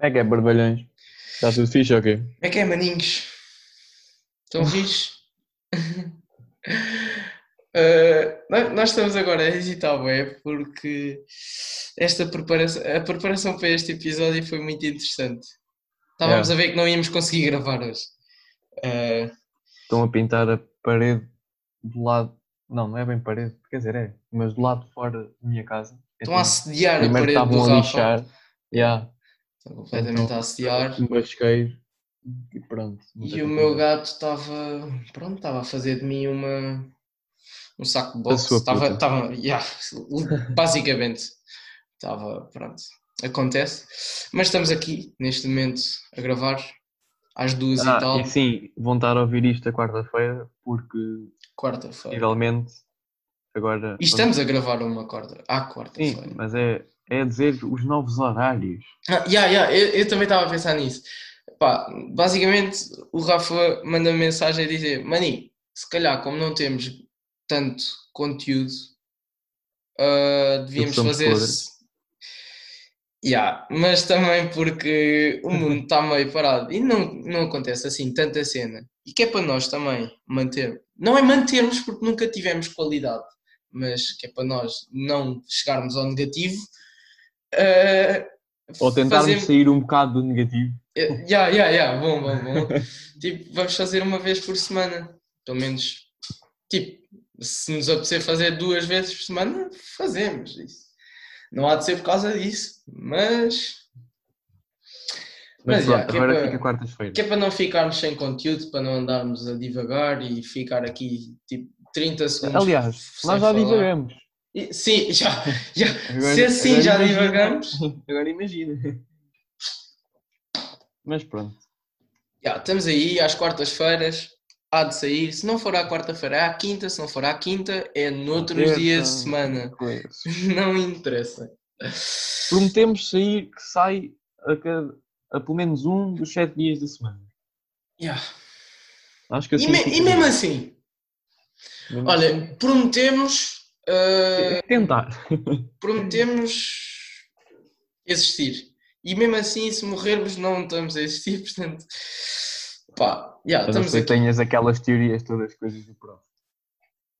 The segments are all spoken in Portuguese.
Como é que é, barbalhões? Está tudo fixe ou quê? Como é que é, maninhos? Estão fixe? Uh, nós- estamos agora a hesitar, porque esta preparação, a preparação para este episódio foi muito interessante. Estávamos Yeah. a ver que não íamos conseguir gravar hoje. Uh, Estão a pintar a parede do lado. Não, não é bem parede, quer dizer, é, mas do lado de fora da minha casa. É estão a tipo, assediar a parede do Rafa. lixar. Yeah. Estão completamente a assediar. Um basqueiro. E pronto. E o meu gato estava, pronto, estava a fazer de mim uma, um saco de boxe. Estava, estava, yeah, basicamente, estava, pronto, acontece. Mas estamos aqui, neste momento, a gravar, às duas e Ah, tal, e sim, vão estar a ouvir isto a quarta-feira, porque quarta-feira. possivelmente agora. E estamos a gravar uma quarta, à quarta-feira. Mas é, é dizer os novos horários. Ah, yeah, yeah, eu, eu também estava a pensar nisso. Pá, basicamente, o Rafa manda mensagem a dizer: Mani, se calhar, como não temos tanto conteúdo, ah, devíamos fazer. Yeah, mas também porque o mundo está meio parado e não, não acontece assim tanta cena. E que é para nós também manter. Não é mantermos porque nunca tivemos qualidade, mas que é para nós não chegarmos ao negativo. Ah, Ou tentarmos fazemos- sair um bocado do negativo. é, Ya, ya, ya, bom, bom, bom. tipo, vamos fazer uma vez por semana. Pelo menos, tipo, se nos apetecer fazer duas vezes por semana, fazemos isso. Não há de ser por causa disso, mas. Mas, Mas, já, que é agora para- fica quarta-feira. Que é para não ficarmos sem conteúdo, para não andarmos a divagar e ficar aqui, tipo, 30 segundos. Aliás, nós já divagamos. E- Sim, já, já. Agora- Se assim agora já imagina- divagamos. Agora imagina. Mas pronto. Já, estamos aí às quartas-feiras, há de sair. Se não for à quarta-feira, é à quinta. Se não for à quinta, é noutros Terça, dias de semana. Não interessa. Prometemos sair que sai a, cada, a pelo menos um dos sete dias da semana. Já. Acho que E, assim. me- fica e mesmo assim, Mesmo olha, assim, prometemos, ah, é tentar. prometemos existir. E mesmo assim, se morrermos, não estamos a existir. Portanto, pá, já, A não estamos aqui. tenhas aquelas teorias todas coisas do próximo.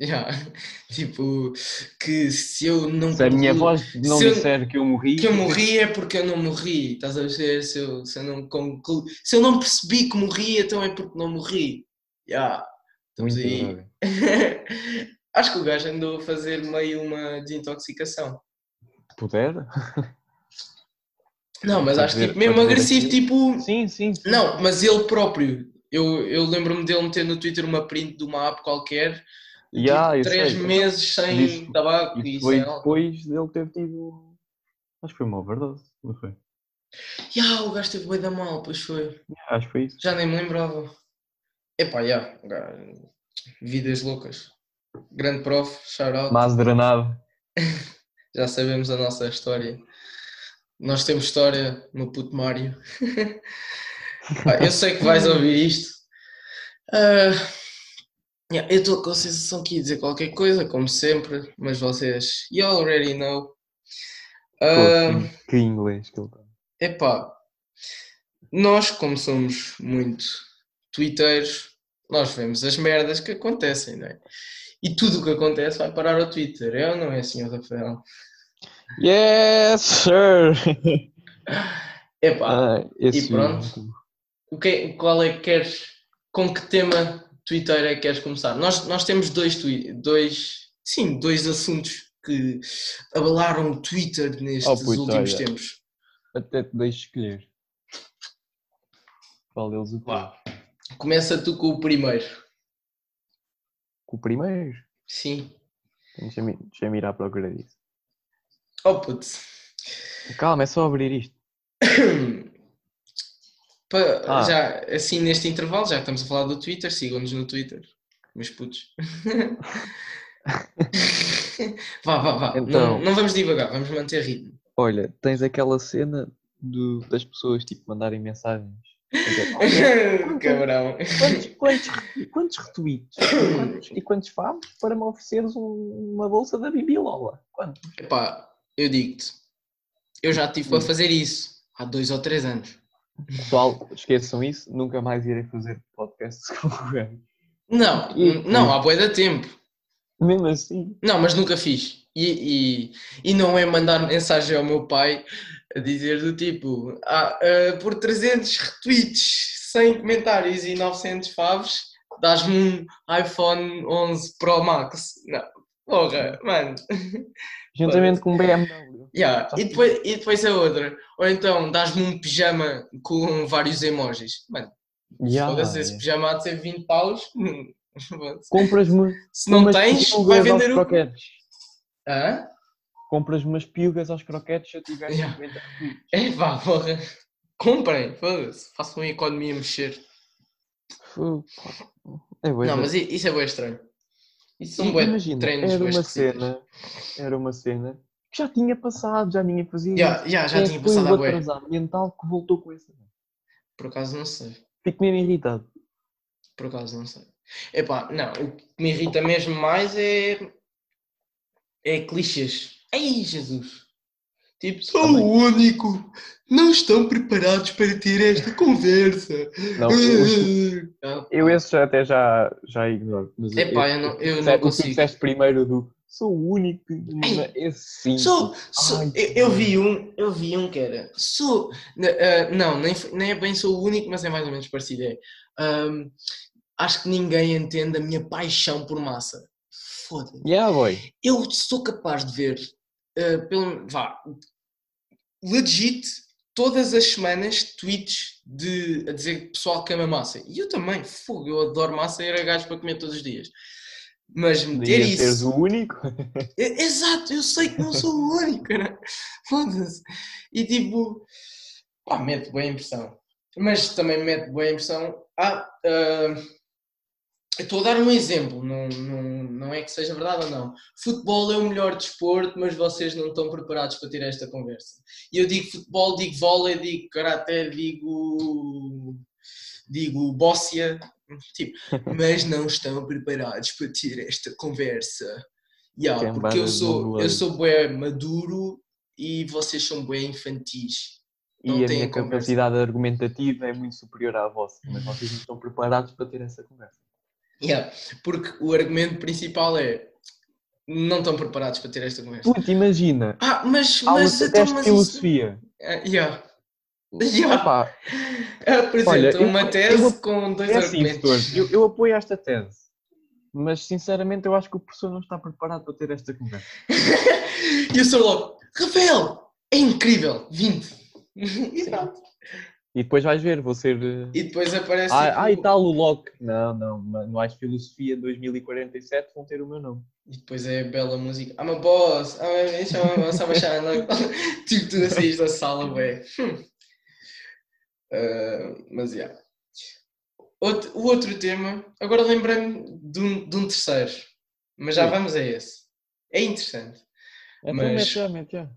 Já. Tipo, que se eu não. Se a minha voz não se eu- disser que eu morri. que eu morri é porque eu não morri, estás a ver? Se eu, se eu, não, conclu... se eu não percebi que morri, então é porque não morri. Já, estamos Muito aí. Acho que o gajo andou a fazer meio uma desintoxicação. Puder? Não, mas acho ver- tipo, mesmo agressivo, aquilo. tipo. Sim, sim. sim. Não, mas ele próprio. Eu, eu lembro-me dele meter no Twitter uma print de uma app qualquer. Eu tipo, três sei. meses sem Isso- tabaco e Isso foi sem álcool. depois dele ter tido. Acho que foi uma overdose, não foi? Ya, o gajo teve boi da mal, pois foi. Acho que foi isso. Já nem me lembrava. Epá, já. ga- Vidas loucas. Grande prof, shout out. Mas drenado. Já sabemos a nossa história. Nós temos história no puto Mário. Eu sei que vais ouvir isto. Ah, yeah, eu estou com a sensação que ia dizer qualquer coisa, como sempre, mas vocês, you already know. Ah, Pô, que inglês que ele está. Epá, nós, como somos muito twitteiros, nós vemos as merdas que acontecem, não é? E tudo o que acontece vai parar ao Twitter, é ou não é, senhor Rafael? Yes, sir! Epá, esse e pronto. o que, qual é que queres, com que tema Twitter é que queres começar? Nós, nós temos dois, dois, sim, dois assuntos que abalaram o Twitter nestes Oh, puto, últimos olha. tempos. Até te deixo escolher. Qual deles o? Começa tu com o primeiro. Com o primeiro? Sim. Deixa-me deixa ir à procura disso. Oh putz. Calma, é só abrir isto. Pa- Ah. Já, assim, neste intervalo, já estamos a falar do Twitter, sigam-nos no Twitter, meus putos. vá, vá, vá. Então. Não, não vamos divagar, vamos manter ritmo. Olha, tens aquela cena do- das pessoas tipo mandarem mensagens. Dizer, "Olha, Cabrão. quantos, quantos, quantos retweets e quantos, e quantos favos para me ofereceres um- uma bolsa da Bibi Lola? Quantos? Epá, eu digo-te, eu já tive para Hum. fazer isso. Há dois ou três anos. Pessoal, esqueçam isso, nunca mais irei fazer podcasts com o. Não, E- não, há bué de tempo. Mesmo assim, Não, mas nunca fiz. E, e, e não é mandar mensagem ao meu pai a dizer do tipo, ah, ah, por 300 retweets, 100 comentários e 900 favos, dás-me um iPhone 11 Pro Max. Não, porra, mano. juntamente com um BMW. Yeah. E, depois, e depois a outra. Ou então dás-me um pijama com vários emojis. Mano, Yeah, foda-se, esse pijama há de ser 20 paus. Compras-me Se não tens, vai vender o. Hã? Compras umas piugas aos croquetes se eu tiver Yeah. 50 É pá, porra. Comprem, foda-se. Façam a economia mexer. É Não, mas isso é bem estranho. Isso são Imagina, treinos era uma cena, era uma cena que já tinha passado, já ninguém fazia isso. ya, já é tinha foi passado bué. atrasado mental que voltou com essa. Por acaso não sei. Fico mesmo irritado. Por acaso não sei. Epá, não, o que me irrita mesmo mais é. É clichês. Ai, Jesus! Tipo, sou Também. o único! Não estão preparados para ter esta conversa! Não, eu, Ah, eu esse já até já, já ignoro. Mas Epá, esse- eu não, eu o não tu consigo. disseste primeiro do sou o único, Ei, esse sim. Sou, sou- Ai, eu, eu vi um, eu vi um que era, sou, ah, não, nem, nem é bem sou o único, mas é mais ou menos parecido. É, ahm, acho que ninguém entende a minha paixão por massa. Foda-se. Yeah, boy. Eu sou capaz de ver, ah, pelo, vá, legit, todas as semanas tweets de, a dizer que o pessoal que ama massa. E eu também, fogo, eu adoro massa e era gajo para comer todos os dias. Mas meter Devia isso. seres o único. É- Exato, eu sei que não sou o único, né? Foda-se. E tipo, pá, mete boa impressão. Mas também mete boa impressão. Ah, eu estou a dar um exemplo, não, não, não é que seja verdade ou não. Futebol é o melhor desporto, mas vocês não estão preparados para ter esta conversa. E eu digo futebol, digo vôlei, digo karaté, digo. digo bóssia, tipo, mas não estão preparados para ter esta conversa. Yeah, porque eu sou, eu sou bué maduro e vocês são bué infantis. Não e a minha conversa. capacidade argumentativa é muito superior à vossa, mas vocês não estão preparados para ter essa conversa. Yeah, porque o argumento principal é não estão preparados para ter esta conversa. Puta, imagina, Ah, mas, mas, então, mas isso... filosofia. Ah, yeah. Yeah. Epá, Apresenta Olha, eu- uma eu tese vou- com dois é assim, argumentos. eu, eu apoio esta tese, mas sinceramente eu acho que o professor não está preparado para ter esta conversa. e eu sou logo, Rafael, é incrível, 20. E pronto. E depois vais ver, vou ser. eh, E depois aparece. Ah, ah, e tal o Locke. Não, não, manuais de filosofia 2047 vão ter o meu nome. E depois é a bela música. I'm a boss, I'm a bitch, I'm a boss, I'm a shine. tipo, tu saís da sala, ué. Hum. Ah, mas, já. Outro, o outro tema, agora lembrei-me de um, de um terceiro. Mas já Sim. vamos a esse. É interessante. Então Mas- mete já, mete já.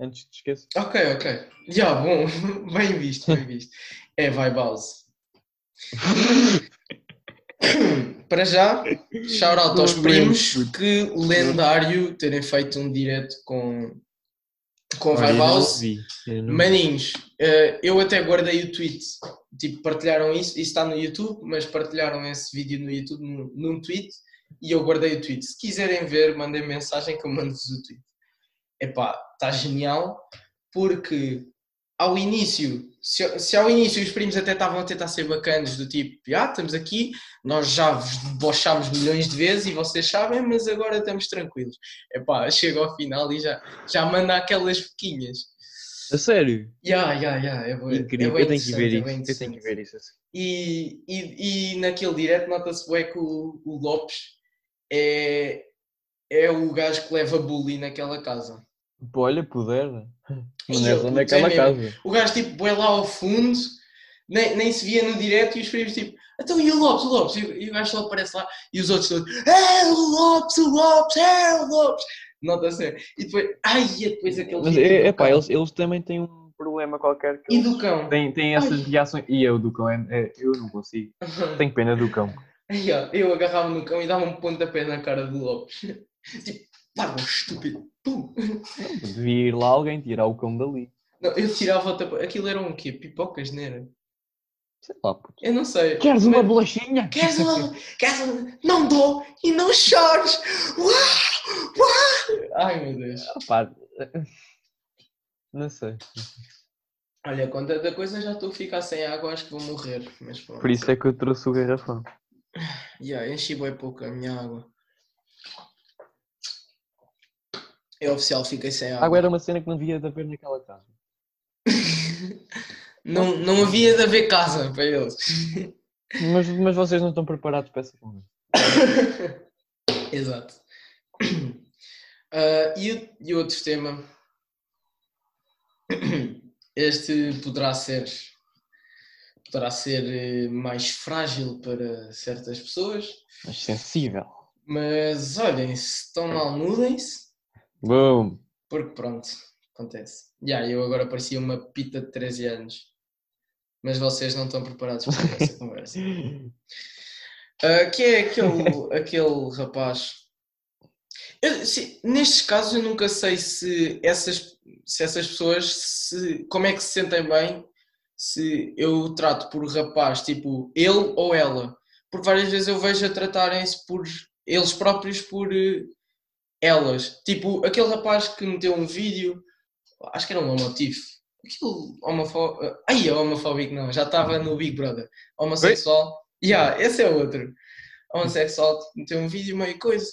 Antes te esqueças. Ok, ok. Já, bom. Bem visto, bem visto. É, vai, Bowse. Para já, shout out aos primos, que lendário terem feito um direto com, com a Olha, eu Vibe não House. vi, eu não vi. Maninhos, eh, eu até guardei o tweet, tipo, partilharam isso, isso está no YouTube, mas partilharam esse vídeo no YouTube num, num tweet e eu guardei o tweet. Se quiserem ver, mandem mensagem que eu mando-vos o tweet. Epá, está genial, porque ao início, se, se ao início os primos até estavam a tentar ser bacanas, do tipo, ah, estamos aqui, nós já vos debochámos milhões de vezes e vocês sabem, mas agora estamos tranquilos. Epá, chega ao final e já, já manda aquelas pequinhas. A sério? Ya, ya, ya, é bué- Incrível. é eu tenho que ver é isso. bué eu tenho que ver isso assim. E, e, e naquele direto nota-se bem que o, o Lopes é, é o gajo que leva bullying naquela casa. Pô, olha, puder. Ei, Não é é casa. O gajo tipo bué lá ao fundo, nem, nem se via no direto e os primos tipo, então e o Lopes, o Lopes? E, o- gajo só aparece lá e os outros todos, é o Lopes, o Lopes, é o Lopes. Nota-se. E depois, ai, e depois aquele Mas vídeo é, é pá, eles, eles também têm um problema qualquer que E do cão. têm, têm essas reações. E eu do cão, é, é- eu não consigo. Tenho pena do cão. Ai, eu agarrava no cão e dava um pontapé na cara do Lopes. Tipo, pá, meu estúpido. Pum. Devia ir lá alguém tirar o cão dali. Não, eu tirava o tapa. Aquilo eram o quê? Pipocas, não era? Sei lá, puto. Eu não sei. Queres uma Mas- bolachinha? Queres uma? Queres uma? Não dou e não chores! Uau! Uau! Ai meu Deus. Ah, pá, Não sei. Olha, é da coisa já estou a ficar sem água, acho que vou morrer. Mas pronto. Por isso é que eu trouxe o garrafão. Yeah, enchi bem pouco a minha água. É oficial, fiquei sem água. água era uma cena que não devia de haver naquela casa. Não, não havia de haver casa para eles. Mas, mas vocês não estão preparados para essa conversa. Exato. Ah, e, e outro tema? Este poderá ser poderá ser eh, mais frágil para certas pessoas, Mas sensível. mas olhem, se estão mal, mudem-se, Boom! porque pronto, acontece. Já, eu agora parecia uma pita de 13 anos, mas vocês não estão preparados para essa conversa. Ah, que é aquele, aquele rapaz. Eu, se- nestes casos eu nunca sei se essas, se essas pessoas se, como é que se sentem bem se eu trato por rapaz, tipo ele ou ela. Porque várias vezes eu vejo a tratarem-se por eles próprios por eh, elas. Tipo, aquele rapaz que meteu um vídeo, acho que era um homotivo. Aquilo homofó... Ai, é homofóbico não, já estava no Big Brother. Homossexual. Yeah, esse é outro. Homossexual, meteu um vídeo meio coisa.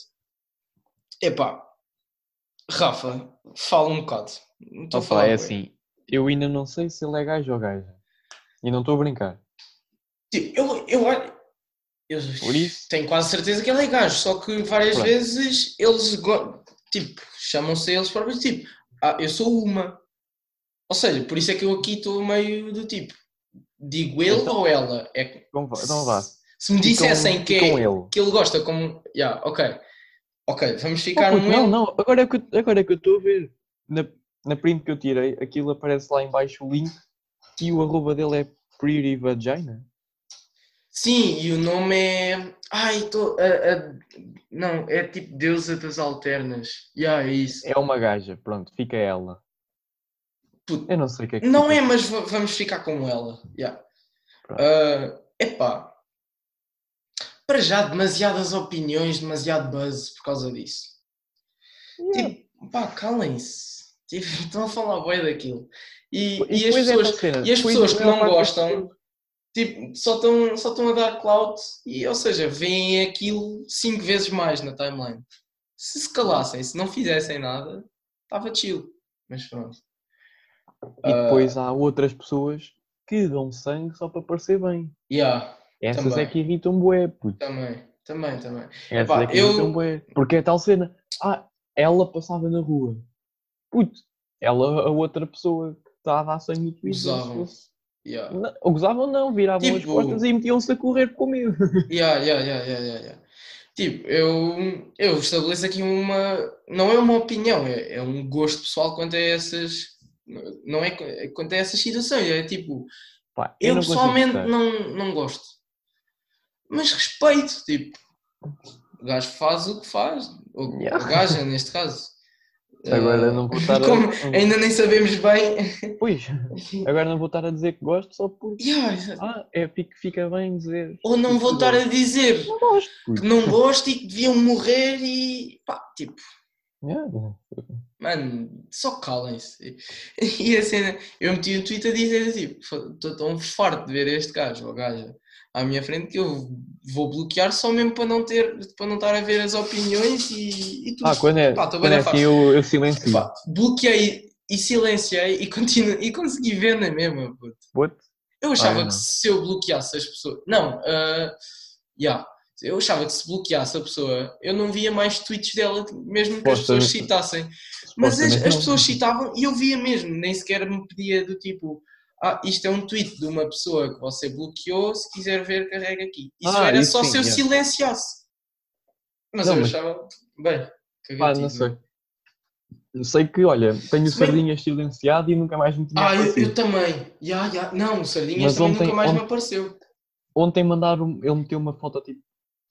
Epá, Rafa, fala um bocado. Estou a falar. é assim. Eu ainda não sei se ele é gajo ou gaja. E não estou a brincar. Tipo, eu, eu, olho- eu tenho quase certeza que ele é gajo, só que várias Pronto. vezes eles tipo, chamam-se eles próprios tipo, ah, eu sou uma. Ou seja, por isso é que eu aqui estou meio do tipo, digo ele Então- ou ela? É Então vá. Então vá. se me dissessem que, é, ele. que ele gosta como. Yeah, ok. Ok, vamos Oh, ficar puto, um não, ele. não. Agora é que eu- agora é que eu estou a ver. Na, na print que eu tirei, aquilo aparece lá em baixo o link e o arroba dele é Pretty Vagina. Sim, e o nome é. Ai, estou. Não, é tipo Deusa das Alternas. Yeah, é isso. É uma gaja. Pronto, fica ela. Puto, Eu não sei o que é que Não fica. é, mas va- vamos ficar com ela. Yeah. Ah, epá. Para já, demasiadas opiniões, demasiado buzz por causa disso. Yeah. Tipo, pá, calem-se. Tipo, estão a falar bem daquilo. E, E e as é pessoas, cena, e as pessoas que não gostam, tipo, só estão só estão a dar clout e, ou seja, veem aquilo cinco vezes mais na timeline. Se se calassem, se não fizessem nada, estava chill. Mas pronto. E Ah, depois há outras pessoas que dão sangue só para parecer bem. yeah, Essas Também. é que irritam bué, puto. também, também, também. Essas Epá, é que eu- irritam bué. Porque é tal cena. Ah, ela passava na rua. Puto, ela, a outra pessoa que está a dar sangue no Twitter. fosse- Yeah. Não, ou gozavam não, viravam as Tipo- costas e metiam-se a correr com medo. Yeah, yeah, yeah, yeah, yeah. Tipo, eu, eu estabeleço aqui uma. Não é uma opinião, é, é um gosto pessoal quanto a essas. Não é qu- quanto a essas situações. É tipo, Pá, eu, não consigo pessoalmente não, não gosto. Mas respeito, tipo, o gajo faz o que faz. Ou Yeah. a gaja, neste caso. Agora Ah, não vou estar a- como ainda nem sabemos bem. Pois, agora não vou estar a dizer que gosto só porque. Yeah. Ah, é, fica, fica bem dizer. Ou não vou estar a dizer Não gosto. que não gosto e que deviam morrer e pá, tipo. Yeah. Mano, só calem-se. E a cena, eu meti um tweet a dizer tipo, estou tão farto de ver este gajo ou gaja à minha frente que eu vou bloquear só mesmo para não ter, para não estar a ver as opiniões e, e tudo. Ah, quando é, Pá, quando é assim eu, eu silencio. Pá, bloqueei e silenciei e, continuo, e consegui ver na mesma. puto. What? Eu achava Ah, que se eu bloqueasse as pessoas. Não, ah, yeah. eu achava que se bloqueasse a pessoa, eu não via mais tweets dela, mesmo que as pessoas citassem. Mas as, as pessoas citavam e eu via mesmo, nem sequer me pedia do tipo, ah, isto é um tweet de uma pessoa que você bloqueou, se quiser ver, carrega aqui. Isso Ah, era isso só sim, se eu yeah. silenciasse. Mas Não, eu mas- achava, bem, Pá, cagativo, não sei. Eu sei que, olha, tenho Se bem- sardinhas silenciado e nunca mais me tinha Ah, eu, eu também. Ya, ya. Não, o Sardinhas Mas também ontem- nunca mais me ontem- apareceu. Ontem mandaram, ele meteu uma foto tipo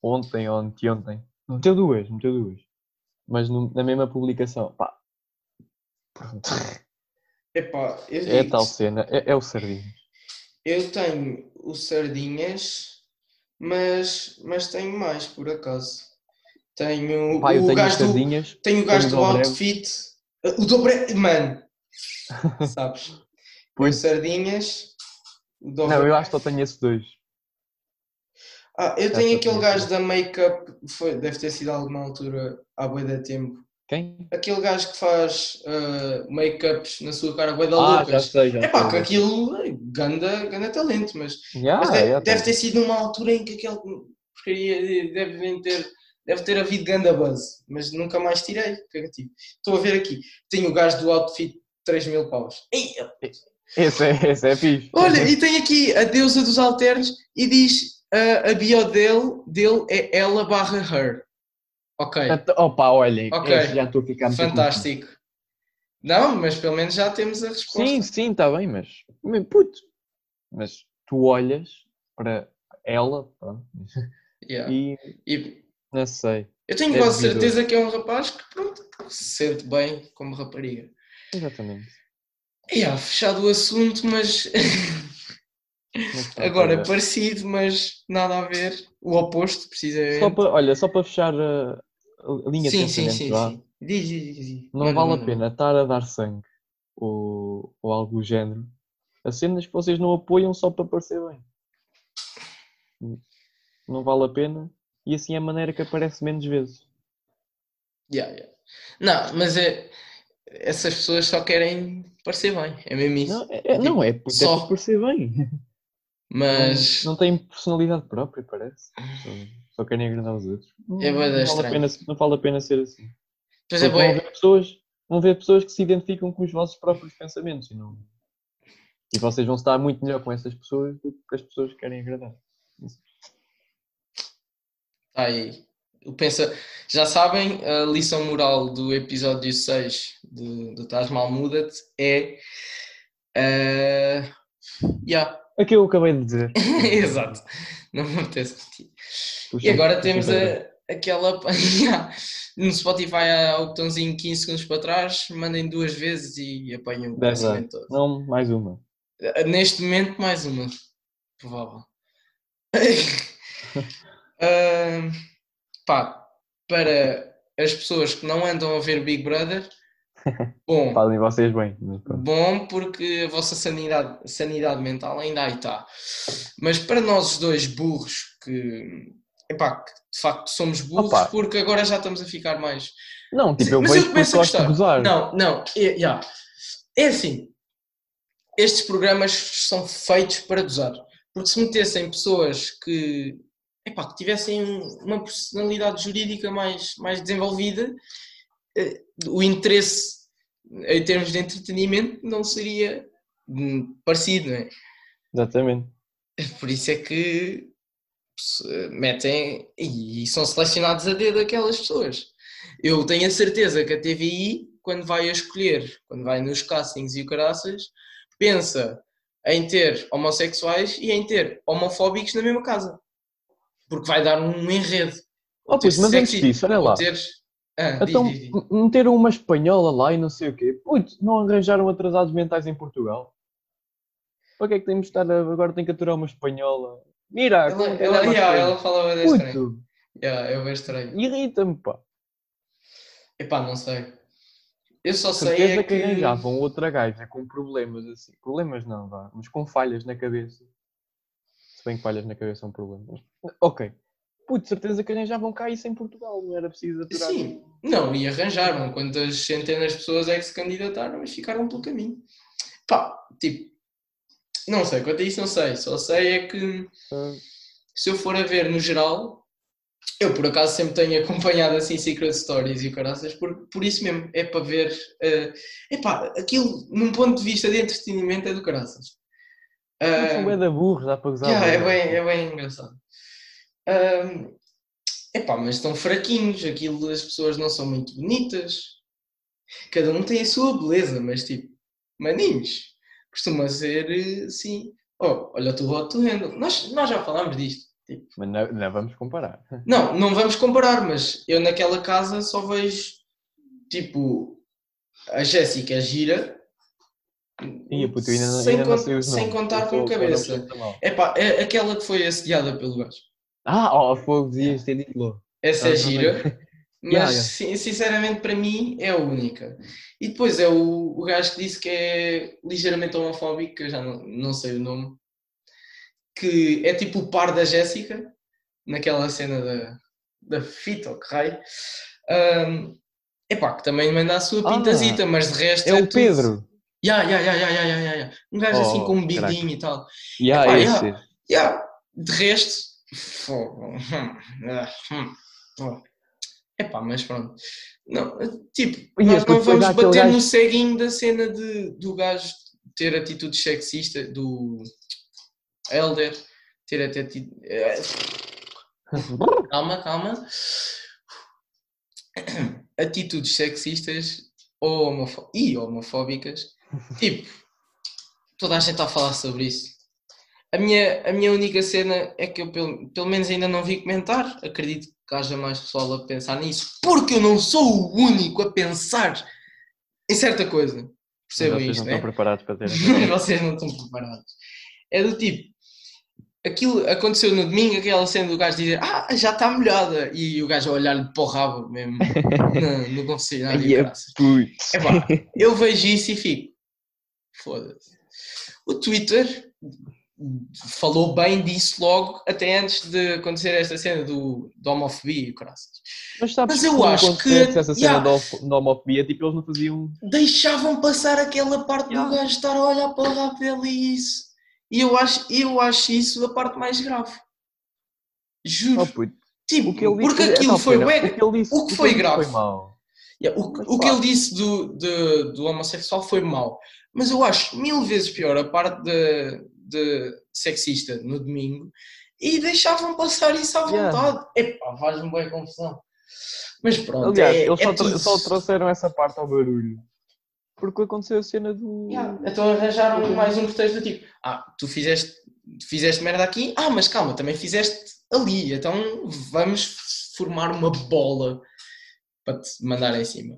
ontem ou anteontem. Meteu duas, meteu duas. Mas no- na mesma publicação, pá. Pronto. Epá, eu É digo tal cena, é, é o sardinha. Eu tenho o Sardinhas, mas, mas tenho mais, por acaso. Tenho Pá, o tenho gajo do, sardinhas. tenho o gajo do outfit. O Dobre... Mano, sabes? O Pois. Sardinhas. O Dobre... Não, eu acho que só tenho esses dois. Ah, eu tenho aquele tenho gajo da make-up, deve ter sido alguma altura há bué de tempo. Quem? Aquele gajo que faz ah, make-ups na sua cara bué da Ah, já sei, já É pá, que aquilo, ganda, ganda talento, mas Já, Mas deve, já deve ter sido numa altura em que aquele porcaria devem ter, deve ter havido ganda buzz, mas nunca mais tirei. Cagativo. Estou a ver aqui, tenho o gajo do outfit de 3 mil paus. Ei, Esse é, esse é fixe. olha, e tem aqui a deusa dos alternos e diz ah, a bio dele, dele é ela barra her. Ok, Opa, olhem, Ok. esse já estou a ficar muito fantástico. Não, mas pelo menos já temos a resposta. Sim, sim, está bem, mas. mas, Puto. Mas tu olhas para ela pronto, Yeah. e E não sei. eu tenho É quase certeza que é um rapaz que pronto, se sente bem como rapariga. Exatamente. Yeah, fechado o assunto, mas agora parecido, mas nada a ver. O oposto, precisamente. só para, olha, só para fechar a, a linha sim, de sim, sim, vá, sim. Diz, diz, diz, não Manda, vale manda, a pena estar a dar sangue ou, ou algo do género a cenas que vocês não apoiam só para parecer bem. Não vale a pena e assim é a maneira que aparece menos vezes. Yeah, yeah. Não, mas é. Essas pessoas só querem parecer bem, é mesmo isso. Não, é, é- não, é porque só. é parecer bem. mas. Não, não têm personalidade própria, parece. Só, só querem agradar os outros. Não, É da não, vale a pena, não vale a pena ser assim. Pois é, vão ver pessoas, vão ver pessoas que se identificam com os vossos próprios pensamentos e, não... e vocês vão estar muito melhor com essas pessoas do que as pessoas que querem agradar. Tá aí. Eu penso, já sabem, a lição moral do episódio 6 de, do Taj Mahal Muda-te é. eh, yeah. É que eu acabei de dizer. Exato. Não me apetece repetir. E agora temos a, aquela. No Spotify há o botãozinho 15 segundos para trás, mandem duas vezes e apanham o conhecimento todo. Não, mais uma. Neste momento, mais uma. Provável. Ah, pá, para as pessoas que não andam a ver Big Brother, bom, Fazem vocês bem. bom porque a vossa sanidade, sanidade mental ainda aí está. Mas para nós os dois burros que, epá, que de facto somos burros Opa. porque agora já estamos a ficar mais Não, tipo, eu mas vejo eu começo a gostar. gozar. Não, não, é, já. é assim. Estes programas são feitos para gozar. Porque se metessem pessoas que, epá, que tivessem uma personalidade jurídica mais, mais desenvolvida, eh, o interesse em termos de entretenimento não seria hum, parecido, não é? Exatamente. Por isso é que metem e são selecionados a dedo aquelas pessoas. Eu tenho a certeza que a TVI, quando vai a escolher, quando vai nos castings e o caraças, pensa em ter homossexuais e em ter homofóbicos na mesma casa. Porque vai dar um enredo. Oh, pois, mas antes disso, olha lá. ter- Ah, Então, diz, diz. meteram uma espanhola lá e não sei o quê. Putz, não arranjaram atrasados mentais em Portugal? Para que é que temos de estar a... agora tem que aturar uma espanhola? Mira, Ela, que ela, é yeah, ela falava estranho. Puto, Yeah, é bem estranho. irrita-me, pá. Epá, não sei. Eu só sei Certeza é que que... arranjavam outra gaja com problemas assim. Problemas não, vá, mas com falhas na cabeça. Se bem que falhas na cabeça são problemas. Ok. Puto, certeza que arranjavam cá isso em Portugal, não era preciso aturar. Sim, não, e arranjaram quantas centenas de pessoas é que se candidataram e ficaram pelo caminho. Pá, tipo, não sei, quanto a isso não sei, só sei é que se eu for a ver no geral, eu por acaso sempre tenho acompanhado assim Secret Stories e o caraças, por, por isso mesmo, é para ver, é epá, aquilo num ponto de vista de entretenimento é do caraças. Ah, bué da burros, dá para gozar. Yeah, é, bem, é bem engraçado. Ahm, epá, mas estão fraquinhos, aquilo as pessoas não são muito bonitas. Cada um tem a sua beleza, mas tipo, maninhos, costuma ser eh, assim. Oh, olha tu Hot to Handle. Nós, nós já falámos disto. Tipo, Mas não, não vamos comparar. não, não vamos comparar, mas eu naquela casa só vejo tipo a Jéssica gira Ia, puto, ainda, sem, ainda con- sem contar com sou cabeça. Epá, é aquela que foi assediada pelo gajo. Ah, ó, fogo, dito logo. Essa é Ah, gira, mas Yeah, yeah. sin- sinceramente para mim é a única. E depois é o, o gajo que disse que é ligeiramente homofóbico, que eu já não, não sei o nome, que é tipo o par da Jéssica, naquela cena da, da fita, ou que raio. Ahm, epá, que também manda a sua Ah, pintazita, mas de resto É o tudo- Pedro. Ya, ya, ya, ya, ya, ya, ya, ya. Um gajo assim Oh, com um bigodinho e tal. Yeah, Epá, esse. yeah. Ya, De resto, fogo. Hum, ah, hum, oh. Epá, mas pronto. Não, tipo, nós é porque não vamos bater no ceguinho da cena de, do gajo ter atitude sexista, do Elder ter atitude. eh, Calma, calma. Atitudes sexistas ou homofó- e homofóbicas. Tipo, toda a gente está a falar sobre isso. A minha, a minha única cena é que eu pelo, pelo menos ainda não vi comentar. Acredito que haja mais pessoal a pensar nisso, porque eu não sou o único a pensar em certa coisa. Mas Percebem Vocês isto, não né? estão preparados para ter vocês não estão preparados. É do tipo, aquilo aconteceu no domingo, aquela cena do gajo dizer, ah, já está molhada, e o gajo a olhar-lhe para o rabo mesmo no, Ai, é eu vejo isso e fico, foda-se. O Twitter falou bem disso logo, até antes de acontecer esta cena do, do homofobia e. Mas sabes Mas eu não acho que- essa cena yeah. da homo- da homofobia, tipo, eles não faziam. deixavam passar aquela parte Yeah. do gajo estar a olhar para o rabo dele e isso. E eu acho, eu acho isso a parte mais grave. Juro. Oh, tipo, O que ele disse porque aquilo não, foi pera, bué- o que disse, o que foi grave. Foi. Yeah, o, Mas o que ele disse do, de- do homossexual foi mau. Mas eu acho mil vezes pior a parte de, de sexista no domingo e deixavam passar isso à Yeah. vontade. Epá, faz-me boa confusão. Mas pronto, Aliás, é, eles é só, tudo- só trouxeram essa parte ao barulho. Porque aconteceu a cena do. Yeah, Então arranjaram mais um pretexto do tipo, ah, tu fizeste, tu fizeste merda aqui, ah, mas calma, também fizeste ali, então vamos formar uma bola para te mandar em cima.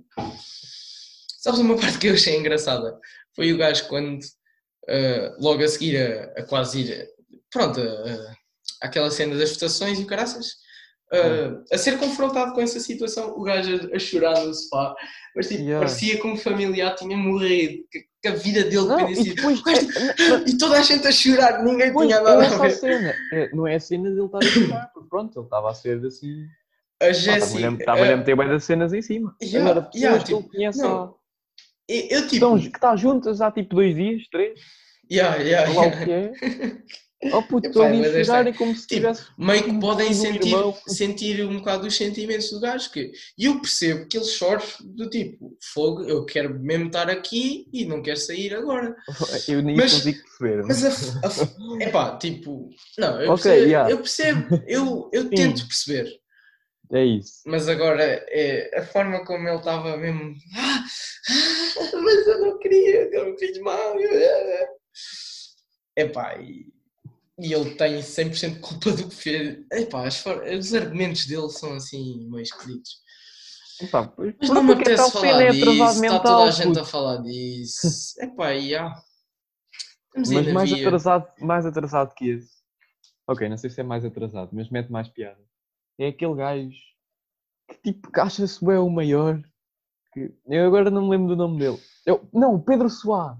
Sabes uma parte que eu achei engraçada? Foi o gajo quando, ah, logo a seguir a, a quase ir, pronto, a- aquela cena das votações e o caraças, ah, a ser confrontado com essa situação, o gajo a, a chorar no sofá, mas tipo, Yeah. parecia como familiar tinha morrido, que, que a vida dele Não, dependia e depois. É- e toda a gente a chorar, ninguém Pois, tinha é nada a ver. cena. É, não é a cena dele estar a chorar, porque pronto, ele estava a ser assim. A Ah, Jéssica. Estava-lhe a meter bem das cenas em cima. Yeah, Agora, pessoas yeah, que ele tipo, conhece não, eu, tipo. estão- que está juntas há tipo dois dias, três, Yeah, yeah, lá o yeah. que é. Oh puto, estão ali a esta- chorarem como se tipo, tivesse. Meio que podem sentir, irmão. sentir um bocado os sentimentos do gajo. Que, e eu percebo que ele chora do tipo: fogo, eu quero mesmo estar aqui e não quero sair agora. Eu nem Mas- consigo perceber. Mas a. f- a f- epá, tipo. Não, eu Ok, percebo. yeah. Eu, percebo eu, eu Sim. tento perceber. É isso. Mas agora é a forma como ele estava mesmo. "Ah, ah, mas eu não queria, eu me fiz mal. Epá, e, e ele tem 100% de culpa do que fez. Epá, as os argumentos dele são assim meio esquisitos. Epá, Mas não me porque apetece falar é disso, está toda a gente a falar disso. Epá, e há. Aí Mas mais via. atrasado, mais atrasado que esse. Ok, não sei se é mais atrasado, mas mete mais piada. É aquele gajo que tipo que acha-se bem o maior. Que... Eu agora não me lembro do nome dele. Eu... Não, Pedro Soá.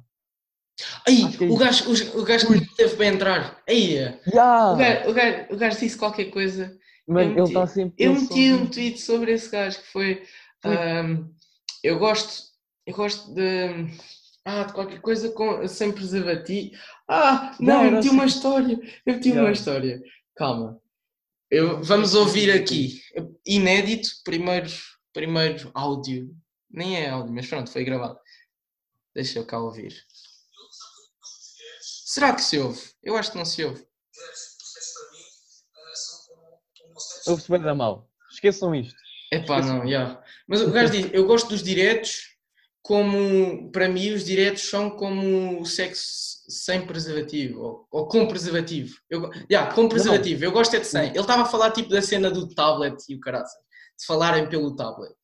Aí, é o gajo, o, o gajo que teve para entrar. Aí, Yeah! o, gajo, o, gajo, o gajo disse qualquer coisa. Mano, eu ele meti- está sempre. Eu meti um tweet sobre esse gajo que foi. Ahm, eu gosto. Eu gosto de. Ah, de qualquer coisa com, sem preservativo. Ah, não, Não, eu meti assim. uma história. Eu meti uma Yeah. história. Calma. Eu, vamos ouvir aqui. Inédito, primeiro, primeiro áudio. Nem é áudio, mas pronto, foi gravado. Deixa eu cá ouvir. Será que se ouve? Eu acho que não se ouve. Ouve-se bem da mal. Esqueçam isto. Epá, Esqueçam. não, já. Mas o gajo diz, eu gosto dos diretos como, para mim, os diretos são como o sexo sem preservativo, ou, ou com preservativo. Eu, já, com preservativo, eu gosto é de sem. Ele estava a falar tipo da cena do tablet e o caraças. de falarem pelo tablet.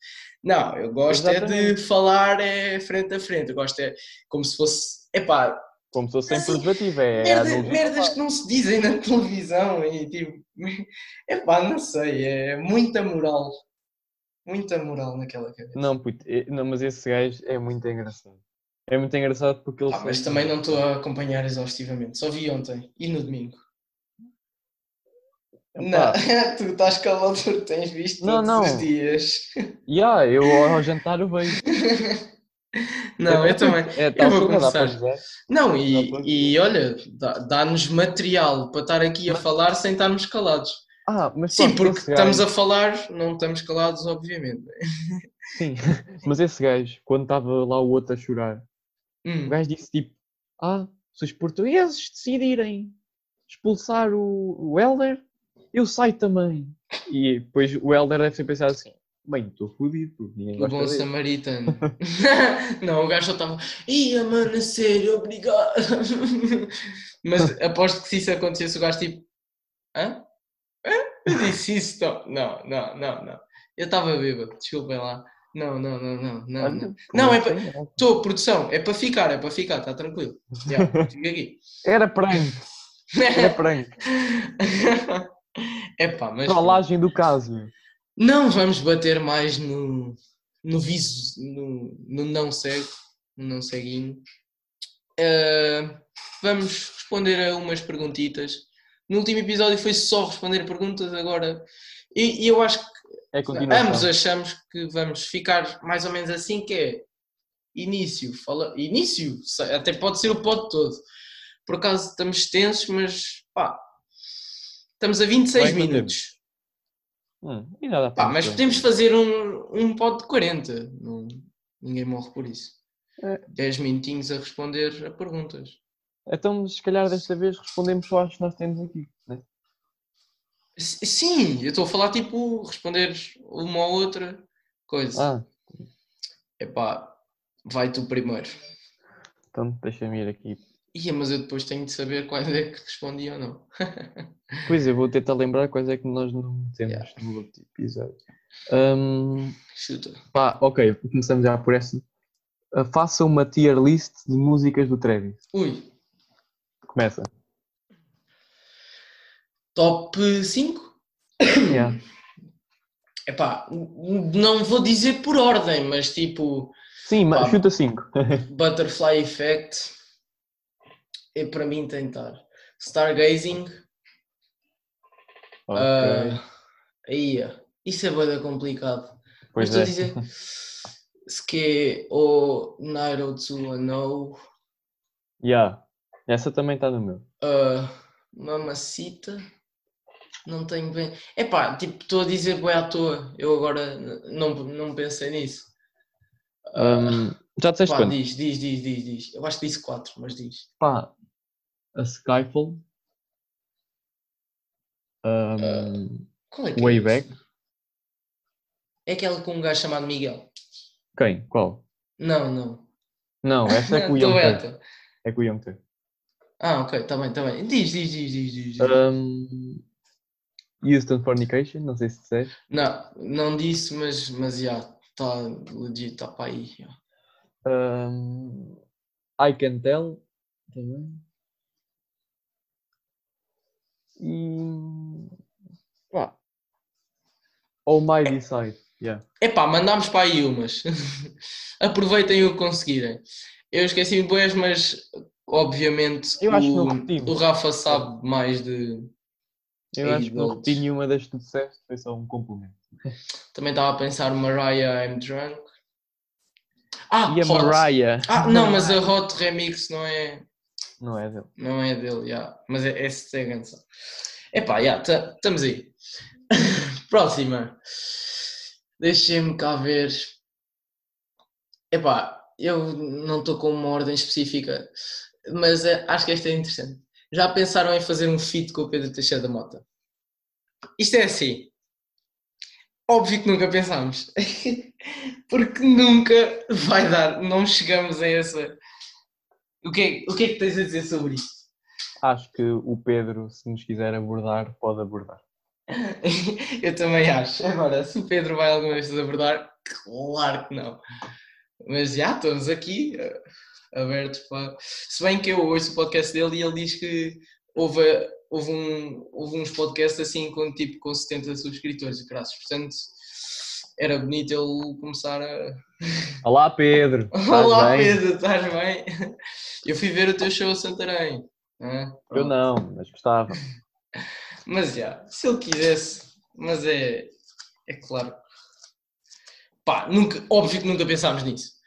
Não, eu gosto é de Exatamente. falar é, frente a frente. Eu gosto é como se fosse. Epá, Como se fosse sem Assim, preservativo. É, merda- merdas que não se dizem na televisão e tipo. Epá, não sei, é muita moral. Muita moral naquela cabeça. Não, puto, é- não, mas esse gajo é muito engraçado. É muito engraçado porque ele Ah, mas também não estou a acompanhar exaustivamente. Só vi ontem e no domingo. Não, Epá, tu estás calado, tu tens visto Não, todos não. os dias. yeah, eu ao jantar eu vejo. Não, É, eu também. É, vou cena, dá para começar. Não, e, e olha, dá- dá-nos material para estar aqui a Mas- falar sem estarmos calados. Ah, mas Sim, porque estamos gajo- a falar, não estamos calados, obviamente. Sim, mas esse gajo, quando estava lá o outro a chorar, Hum, o gajo disse tipo: Ah, se os portugueses decidirem expulsar o, o Helder, eu saio também. E depois o Helder deve ter pensado assim: Bem, estou fodido, o bom dele. samaritano. não, o gajo só estava. Ia, mano, a sério, obrigado. Mas aposto que se isso acontecesse, o gajo tipo. Hã? Hã? Eu disse isso? Não, não, não, não. não. Eu estava bêbado, desculpem lá. Não, não, não, não, não. Olha, não. Não, é assim? Estou, produção, é para ficar, é para ficar, está tranquilo. Aqui. Era prank, era prank. Epá, mas. Trollagem do caso. Não vamos bater mais no, no viso, no, no não cego, no não ceguinho. Eh, vamos responder a umas perguntitas. No último episódio foi só responder perguntas, agora. E, e eu acho que É continuação. ambos achamos que vamos ficar mais ou menos assim, que é início, fala, início, até pode ser o pod todo. Por acaso estamos tensos, mas pá, estamos a 26 Bem, minutos. Hum, e nada Pá, mas podemos fazer um, um pod de 40. Não, ninguém morre por isso. É. 10 minutinhos a responder a perguntas. Então, se calhar desta vez respondemos só às que nós temos aqui. Sim, eu estou a falar tipo responder uma ou outra coisa. Ah, Epá, vai tu primeiro. então deixa-me ir aqui. Ia, mas eu depois tenho de saber quais é que respondi ou não. Pois eu vou tentar lembrar quais é que nós não temos Yeah. no outro episódio. Hum, Chuta. pá, ok, começamos já por essa. Ah, faça uma tier list de músicas do Travis. Ui, Começa. Top 5? Yeah. Epá, não vou dizer por ordem, mas tipo Sim, mas Pá. chuta 5. Butterfly Effect é para mim tentar. Stargazing, ah, aí, isso é bem complicado. pois estou é. a dizer se que ou Nairo Tsuano, Yeah. Essa também está no meu. uh, Mamacita, não tenho bem. Epá, tipo, estou a dizer bem à toa, eu agora não, não pensei nisso. Ah, Hum, já disseste pá, quanto? diz, diz, diz, diz, diz. Eu acho que disse 4, mas diz. Pá, a Skyfall. Um, Qual é que é Way isso? Back. É aquela com um gajo chamado Miguel. Quem? Qual? Não, não. Não, essa é com o beta. É com o. Ah, ok, está bem, está bem. Diz, diz, diz, diz, diz. diz. Um, Houston Fornication, não sei se disseste. Não, não disse, mas, mas já, está legit, está para aí. Um, I Can Tell também. E. Pá. Almighty Side. Yeah. Epá, mandámos para aí umas. Aproveitem o que conseguirem. Eu esqueci de boas, mas obviamente o, o Rafa sabe mais de. Eu acho que não repeti nenhuma das que tu disseste, foi só um complemento. Também estava a pensar Mariah I'm Drunk. Ah, E a Hot. Mariah? Ah, não, mas a Hot Remix não é. Não é dele. Não é dele, já. Mas é, essa é a canção. Epá, já, estamos aí. Próxima. Deixem-me cá ver. Epá, eu não estou com uma ordem específica, mas eh, acho que esta é interessante. Já pensaram em fazer um feat com o Pedro Teixeira da Mota? Isto é assim. Óbvio que nunca pensámos. Porque nunca vai dar. Não chegamos a essa. O que, é, o que é que tens a dizer sobre isto? Acho que o Pedro, se nos quiser abordar, pode abordar. Eu também acho. Agora, se o Pedro vai alguma vez abordar, claro que não. Mas já, estamos aqui abertos para. Se bem que eu ouço o podcast dele e ele diz que houve, houve, um, houve uns podcasts assim com tipo com 70 subscritores, graças. Portanto, era bonito ele começar a. Olá Pedro! Olá bem? Pedro, estás bem? Eu fui ver o teu show a Santarém. Eu não, mas gostava. Mas já, se ele quisesse, mas é, é claro. Pá, nunca, óbvio que nunca pensámos nisso.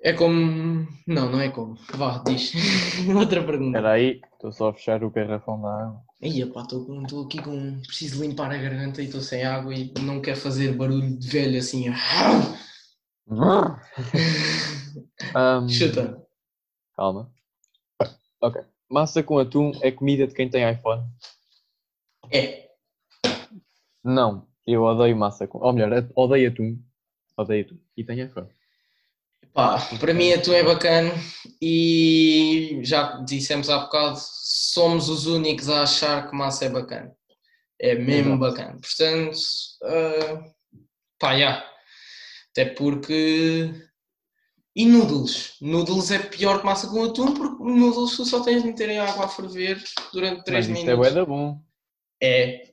É como. Não, não é como. Vá, diz. Outra pergunta. Espera aí, estou só a fechar o garrafão da água. Aí, pá, estou aqui com. Preciso limpar a garganta e estou sem água e não quero fazer barulho de velho assim. um, Chuta. Calma. Ok. Massa com atum é comida de quem tem iPhone? É. Não, eu odeio massa com. Ou melhor, odeio atum. Odeio atum. E tem iPhone. Pá, para mim atum é bacana e já dissemos há bocado, somos os únicos a achar que massa é bacana. É mesmo Exato. bacana. Portanto, uh, pá, já. Yeah. Até porque. E noodles? Noodles é pior que massa com atum porque noodles tu só tens de meter em água a ferver durante 3 Mas minutos. Mas isto é bom. É.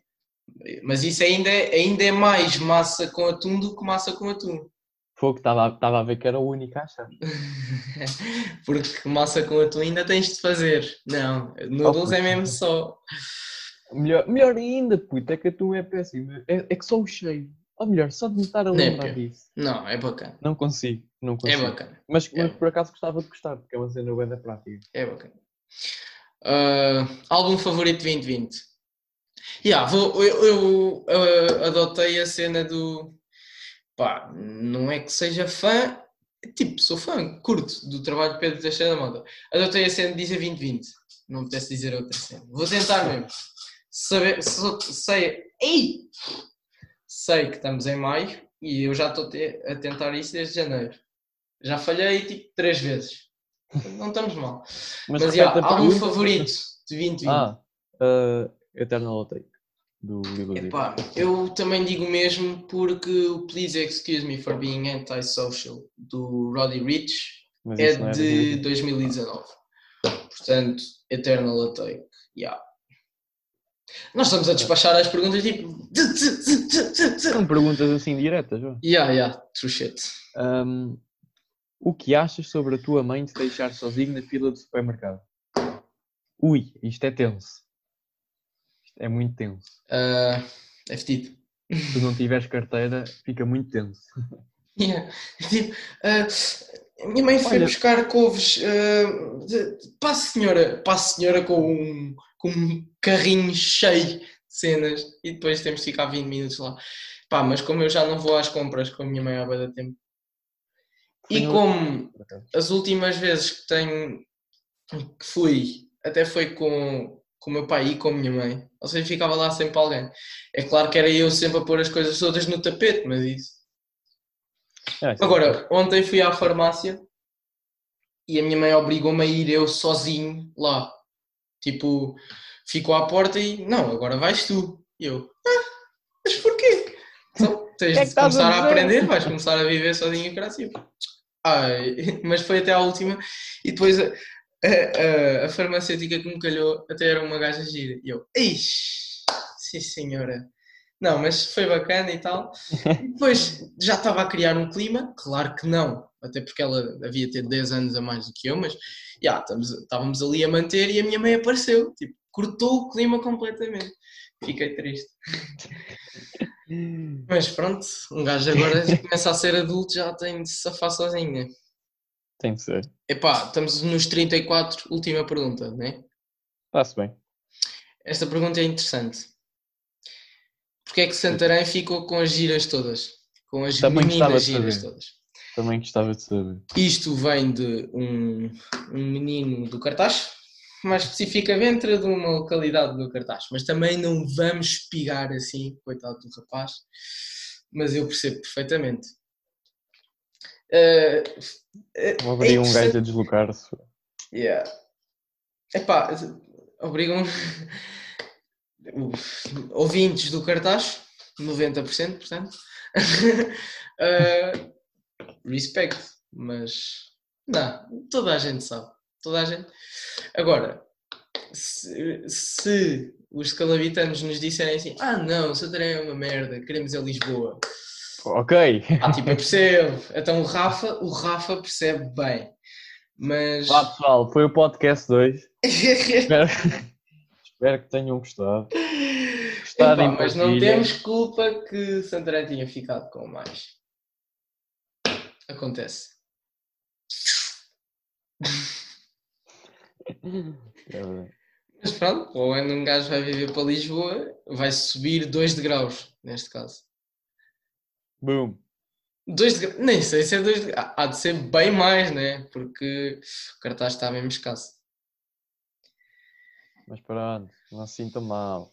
Mas isso ainda é, ainda é mais massa com atum do que massa com atum. Fogo, estava a ver que era o único a achar. Porque massa com atum ainda tens de fazer. Não, noodles oh, é mesmo só. Melhor, melhor ainda, puto, é que atum é péssimo. É, é que só o cheio. Ou melhor, só de me estar a lembrar é disso. Não, é bacana. Não consigo, não consigo. É bacana. Mas, é. mas por acaso gostava de gostar, porque é uma cena bem da prática. É bacana. Uh, álbum favorito de 2020? Yeah, vou, eu, eu uh, adotei a cena do pá, não é que seja fã, tipo, sou fã, curto do trabalho de Pedro Teixeira da Mota. Adotei a cena de dizer 2020, não me pudesse dizer outra cena. Vou tentar mesmo. Saber, sei, ei! sei que estamos em maio e eu já estou a tentar isso desde janeiro. Já falhei tipo três vezes. Não estamos mal. Mas, Mas já, algum favorito de 2020? Ah, uh, Eternal Take do Epá, eu também digo mesmo porque o Please Excuse Me for Being Antisocial do Roddy Rich Mas é, é de 2019. Portanto, Eternal Take. Yeah. Nós estamos a despachar as perguntas tipo. São perguntas assim diretas, já. Yeah, yeah, true shit. Um, o que achas sobre a tua mãe te deixar sozinho na fila do supermercado? Ui, isto é tenso é muito tenso. Uh, é fedido. Se não tiveres carteira, fica muito tenso. Yeah. Tipo, uh, minha mãe foi Olha, buscar couves uh, para, a senhora, para a senhora com um, com um carrinho cheio de cenas e depois temos de ficar 20 minutos lá. Pá, mas como eu já não vou às compras com a minha mãe há bem tempo. E como as últimas vezes que tenho que fui, até foi com, com o meu pai e com a minha mãe. Ou seja, ficava lá sempre alguém. É claro que era eu sempre a pôr as coisas todas no tapete, mas isso. É, Agora, ontem fui à farmácia e a minha mãe obrigou-me a ir eu sozinho lá. Tipo, ficou à porta e não, agora vais tu. E eu, ah, mas porquê? Então, tens é de começar a, a, aprender, vais começar a viver sozinho para cima. Ai, mas foi até à última e depois a, a, a, farmacêutica que me calhou até era uma gaja gira. E eu, ixi, sim senhora. Não, mas foi bacana e tal. E depois já estava a criar um clima, claro que não, até porque ela havia ter 10 anos a mais do que eu, mas já estávamos, estávamos ali a manter e a minha mãe apareceu, tipo, cortou o clima completamente. Fiquei triste. Mas pronto, um gajo agora começa a ser adulto, já tem de se safar sozinho? Tem de ser. Epá, estamos nos 34, última pergunta, não é? Está-se bem. Esta pergunta é interessante. Porquê é que Santarém ficou com as giras todas? Com as Também meninas giras todas? Também gostava de saber. Isto vem de um, um menino do cartaz, mais especificamente de uma localidade do cartaz. Mas também não vamos espigar assim, coitado do rapaz. Mas eu percebo perfeitamente. Uh, uh, Obriga um gajo a deslocar-se. Yeah. Epá, obrigam. Ouvintes do cartaz, 90%, portanto. uh, respect, mas não, toda a gente sabe. Toda a gente. Agora, se, se os calabitanos nos disserem assim, ah não, Santarém é uma merda, queremos a Lisboa. Ok. Ah, tipo, eu percebo. Então o Rafa, o Rafa percebe bem. Mas. Vá pessoal, foi o podcast 2. espero, espero que tenham gostado. Epá, mas não temos culpa que Santarém tinha ficado com mais. Acontece. É mas pronto, ou ainda um gajo vai viver para Lisboa, vai subir 2 degraus, neste caso. Boom. 2 degraus, nem sei se é 2 degraus, há de ser bem mais, né? Porque o cartaz está mesmo escasso. Mas pronto, não se sinta mal.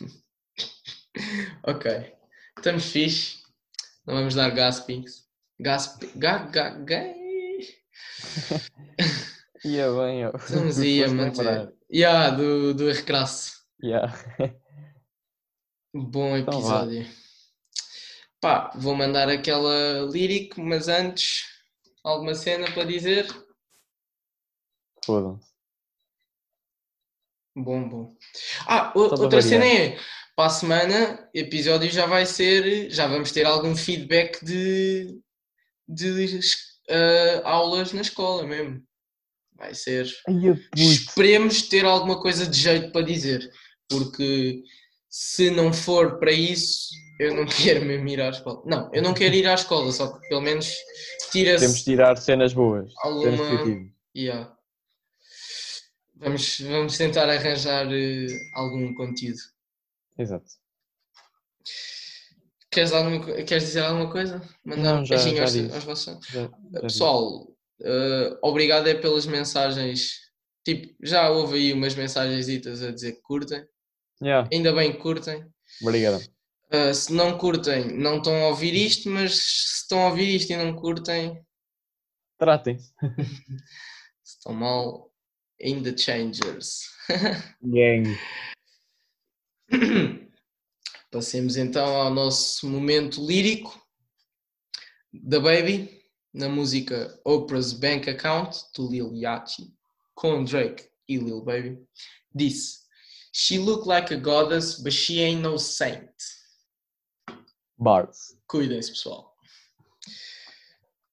ok, estamos fixe. Não vamos dar gaspings. Gasp... Ga, ga, ga... ia bem, eu. Estamos ia manter. Yeah, do, do recrasso. Yeah. Bom episódio. Então, Pá, vou mandar aquela lírica, mas antes, alguma cena para dizer? Fodam-se. Bom, bom. Ah, outra cena é, para a semana, episódio já vai ser, já vamos ter algum feedback de, de uh, aulas na escola mesmo. Vai ser. Ai, Esperemos ter alguma coisa de jeito para dizer, porque se não for para isso, eu não quero mesmo ir à escola. Não, eu não quero ir à escola, só que pelo menos tira-se. Temos de tirar cenas boas. Alguma. Yeah. Vamos, vamos tentar arranjar uh, algum conteúdo. Exato. Queres, alguma, queres dizer alguma coisa? Mandar um beijinho aos, aos vossos. Já, já Pessoal, uh, obrigado é pelas mensagens. Tipo, já houve aí umas mensagens a dizer que curtem. Yeah. Ainda bem que curtem. Obrigado. Uh, se não curtem, não estão a ouvir isto, mas se estão a ouvir isto e não curtem, tratem-se. se estão mal, in the changers. Gang. Passemos então ao nosso momento lírico da Baby, na música Oprah's Bank Account, do Lil Yachty, com Drake e Lil Baby, disse She looked like a goddess, but she ain't no saint. Bars. Cuidem-se, pessoal.